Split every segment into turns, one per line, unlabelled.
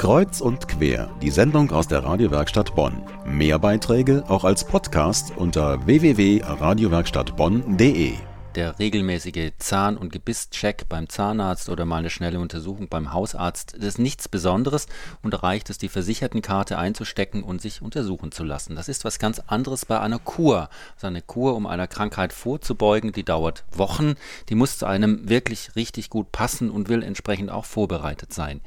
Kreuz und quer, die Sendung aus der Radiowerkstatt Bonn. Mehr Beiträge auch als Podcast unter www.radiowerkstattbonn.de.
Der regelmäßige Zahn- und Gebisscheck beim Zahnarzt oder mal eine schnelle Untersuchung beim Hausarzt ist nichts Besonderes und reicht es, die Versichertenkarte einzustecken und sich untersuchen zu lassen. Das ist was ganz anderes bei einer Kur. Also eine Kur, um einer Krankheit vorzubeugen, die dauert Wochen. Die muss zu einem wirklich richtig gut passen und will entsprechend auch vorbereitet sein.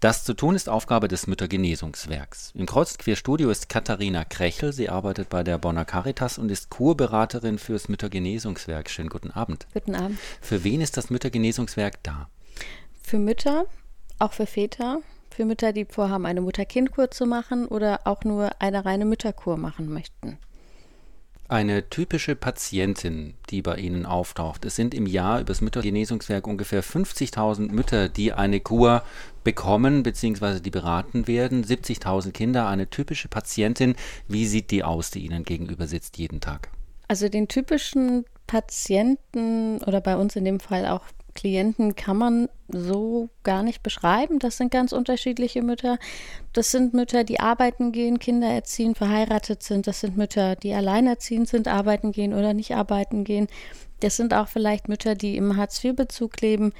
Das zu tun ist Aufgabe des Müttergenesungswerks. Im Kreuzquerstudio ist Katharina Krechel. Sie arbeitet bei der Bonner Caritas und ist Kurberaterin fürs Müttergenesungswerk. Schönen guten Abend.
Guten Abend.
Für wen ist das Müttergenesungswerk da?
Für Mütter, auch für Väter, für Mütter, die vorhaben, eine Mutter-Kind-Kur zu machen oder auch nur eine reine Mütterkur machen möchten.
Eine typische Patientin, die bei Ihnen auftaucht. Es sind im Jahr übers Müttergenesungswerk ungefähr 50.000 Mütter, die eine Kur bekommen bzw. die beraten werden. 70.000 Kinder. Eine typische Patientin. Wie sieht die aus, die Ihnen gegenüber sitzt jeden Tag?
Also den typischen Patienten oder bei uns in dem Fall auch Klienten kann man so gar nicht beschreiben. Das sind ganz unterschiedliche Mütter. Das sind Mütter, die arbeiten gehen, Kinder erziehen, verheiratet sind. Das sind Mütter, die alleinerziehend sind, arbeiten gehen oder nicht arbeiten gehen. Das sind auch vielleicht Mütter, die im Hartz-IV-Bezug leben.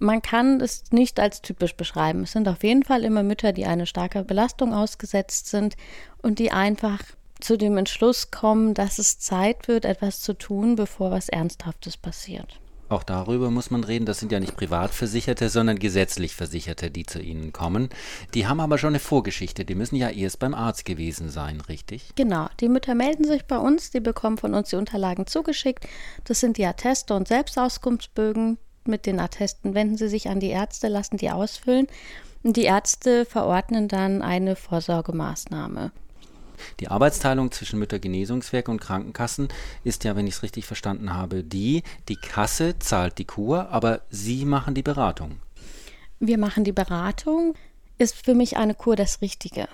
Man kann es nicht als typisch beschreiben. Es sind auf jeden Fall immer Mütter, die eine starke Belastung ausgesetzt sind und die einfach zu dem Entschluss kommen, dass es Zeit wird, etwas zu tun, bevor was Ernsthaftes passiert.
Auch darüber muss man reden. Das sind ja nicht Privatversicherte, sondern gesetzlich Versicherte, die zu Ihnen kommen. Die haben aber schon eine Vorgeschichte. Die müssen ja erst beim Arzt gewesen sein, richtig?
Genau. Die Mütter melden sich bei uns. Die bekommen von uns die Unterlagen zugeschickt. Das sind die Atteste und Selbstauskunftsbögen. Mit den Attesten wenden sie sich an die Ärzte, lassen die ausfüllen. Und die Ärzte verordnen dann eine Vorsorgemaßnahme.
Die Arbeitsteilung zwischen Müttergenesungswerk und Krankenkassen ist ja, wenn ich es richtig verstanden habe, die, die Kasse zahlt die Kur, aber Sie machen die Beratung.
Wir machen die Beratung. Ist für mich eine Kur das Richtige?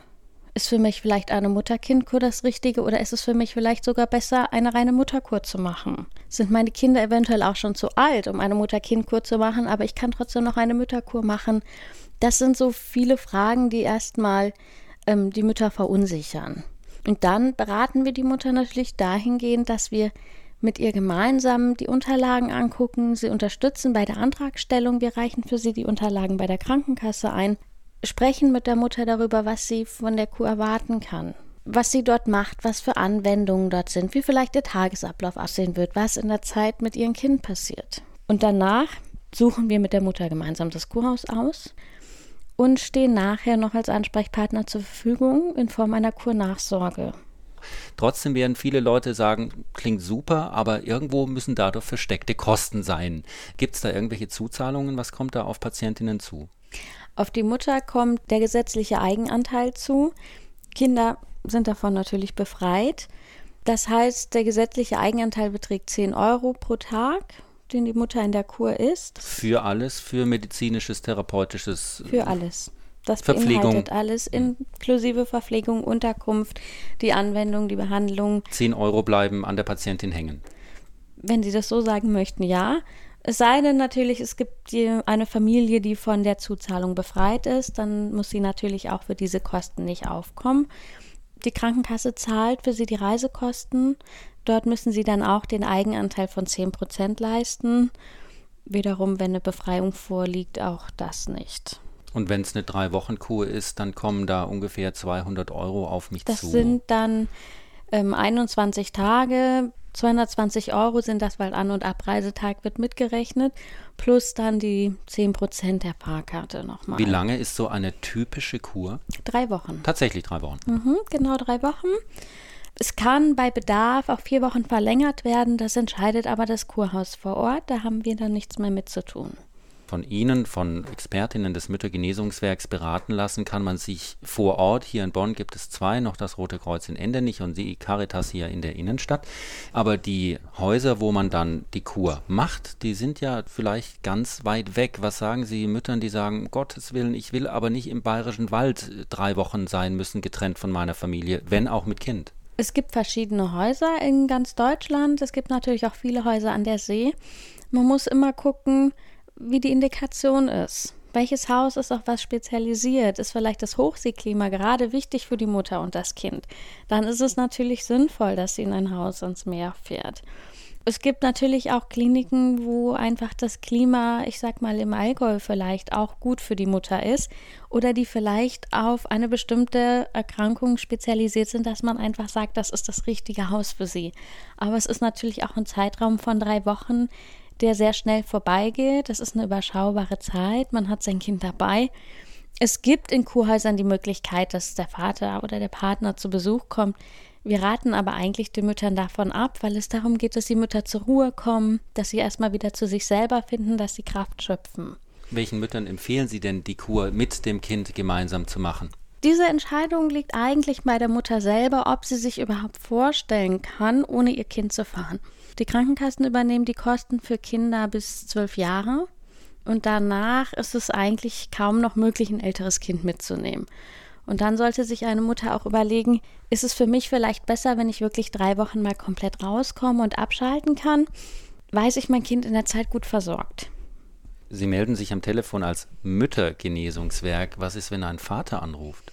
Ist für mich vielleicht eine Mutter-Kind-Kur das Richtige oder ist es für mich vielleicht sogar besser, eine reine Mutterkur zu machen? Sind meine Kinder eventuell auch schon zu alt, um eine Mutter-Kind-Kur zu machen, aber ich kann trotzdem noch eine Mütterkur machen? Das sind so viele Fragen, die erstmal ähm, die Mütter verunsichern. Und dann beraten wir die Mutter natürlich dahingehend, dass wir mit ihr gemeinsam die Unterlagen angucken, sie unterstützen bei der Antragstellung, wir reichen für sie die Unterlagen bei der Krankenkasse ein, sprechen mit der Mutter darüber, was sie von der Kur erwarten kann, was sie dort macht, was für Anwendungen dort sind, wie vielleicht der Tagesablauf aussehen wird, was in der Zeit mit ihrem Kind passiert. Und danach suchen wir mit der Mutter gemeinsam das Kurhaus aus und stehen nachher noch als Ansprechpartner zur Verfügung in Form einer Kurnachsorge.
Trotzdem werden viele Leute sagen, klingt super, aber irgendwo müssen dadurch versteckte Kosten sein. Gibt es da irgendwelche Zuzahlungen? Was kommt da auf Patientinnen zu?
Auf die Mutter kommt der gesetzliche Eigenanteil zu. Kinder sind davon natürlich befreit. Das heißt, der gesetzliche Eigenanteil beträgt 10 Euro pro Tag den die Mutter in der Kur ist.
Für alles, für medizinisches, therapeutisches.
Für alles. Das
Verpflegung.
beinhaltet alles, inklusive Verpflegung, Unterkunft, die Anwendung, die Behandlung.
10 Euro bleiben an der Patientin hängen.
Wenn Sie das so sagen möchten, ja. Es sei denn natürlich, es gibt eine Familie, die von der Zuzahlung befreit ist, dann muss sie natürlich auch für diese Kosten nicht aufkommen. Die Krankenkasse zahlt für sie die Reisekosten. Dort müssen sie dann auch den Eigenanteil von 10 Prozent leisten. Wiederum, wenn eine Befreiung vorliegt, auch das nicht.
Und wenn es eine Drei-Wochen-Kur ist, dann kommen da ungefähr 200 Euro auf mich
das
zu.
Das sind dann ähm, 21 Tage. 220 Euro sind das, weil An- und Abreisetag wird mitgerechnet, plus dann die 10 Prozent der Fahrkarte nochmal.
Wie lange ist so eine typische Kur?
Drei Wochen.
Tatsächlich drei Wochen.
Mhm, genau drei Wochen. Es kann bei Bedarf auf vier Wochen verlängert werden, das entscheidet aber das Kurhaus vor Ort, da haben wir dann nichts mehr mit zu tun.
Von Ihnen, von Expertinnen des Müttergenesungswerks beraten lassen, kann man sich vor Ort, hier in Bonn gibt es zwei, noch das Rote Kreuz in Endenich und die Caritas hier in der Innenstadt. Aber die Häuser, wo man dann die Kur macht, die sind ja vielleicht ganz weit weg. Was sagen Sie Müttern, die sagen, Gottes Willen, ich will aber nicht im bayerischen Wald drei Wochen sein müssen, getrennt von meiner Familie, wenn auch mit Kind?
Es gibt verschiedene Häuser in ganz Deutschland. Es gibt natürlich auch viele Häuser an der See. Man muss immer gucken, wie die Indikation ist. welches Haus ist auf was spezialisiert? Ist vielleicht das Hochseeklima gerade wichtig für die Mutter und das Kind? Dann ist es natürlich sinnvoll, dass sie in ein Haus ans Meer fährt. Es gibt natürlich auch Kliniken, wo einfach das Klima, ich sag mal im Allgäu vielleicht auch gut für die Mutter ist oder die vielleicht auf eine bestimmte Erkrankung spezialisiert sind, dass man einfach sagt, das ist das richtige Haus für sie. Aber es ist natürlich auch ein Zeitraum von drei Wochen, der sehr schnell vorbeigeht. Das ist eine überschaubare Zeit. Man hat sein Kind dabei. Es gibt in Kurhäusern die Möglichkeit, dass der Vater oder der Partner zu Besuch kommt. Wir raten aber eigentlich den Müttern davon ab, weil es darum geht, dass die Mütter zur Ruhe kommen, dass sie erstmal wieder zu sich selber finden, dass sie Kraft schöpfen.
Welchen Müttern empfehlen Sie denn, die Kur mit dem Kind gemeinsam zu machen?
Diese Entscheidung liegt eigentlich bei der Mutter selber, ob sie sich überhaupt vorstellen kann, ohne ihr Kind zu fahren. Die Krankenkassen übernehmen die Kosten für Kinder bis zwölf Jahre und danach ist es eigentlich kaum noch möglich, ein älteres Kind mitzunehmen. Und dann sollte sich eine Mutter auch überlegen, ist es für mich vielleicht besser, wenn ich wirklich drei Wochen mal komplett rauskomme und abschalten kann? Weiß ich mein Kind in der Zeit gut versorgt?
Sie melden sich am Telefon als Müttergenesungswerk. Was ist, wenn ein Vater anruft?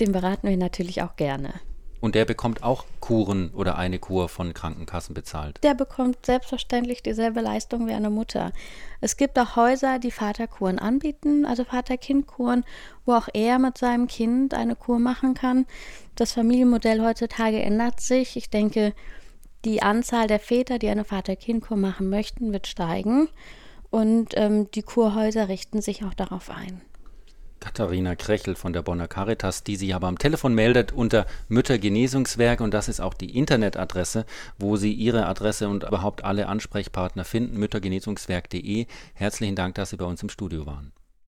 Den beraten wir natürlich auch gerne.
Und der bekommt auch Kuren oder eine Kur von Krankenkassen bezahlt.
Der bekommt selbstverständlich dieselbe Leistung wie eine Mutter. Es gibt auch Häuser, die Vaterkuren anbieten, also Vater-Kind-Kuren, wo auch er mit seinem Kind eine Kur machen kann. Das Familienmodell heutzutage ändert sich. Ich denke, die Anzahl der Väter, die eine Vater-Kind-Kur machen möchten, wird steigen. Und ähm, die Kurhäuser richten sich auch darauf ein.
Katharina Krechel von der Bonner Caritas, die sich aber am Telefon meldet unter Müttergenesungswerk und das ist auch die Internetadresse, wo Sie Ihre Adresse und überhaupt alle Ansprechpartner finden, müttergenesungswerk.de. Herzlichen Dank, dass Sie bei uns im Studio waren.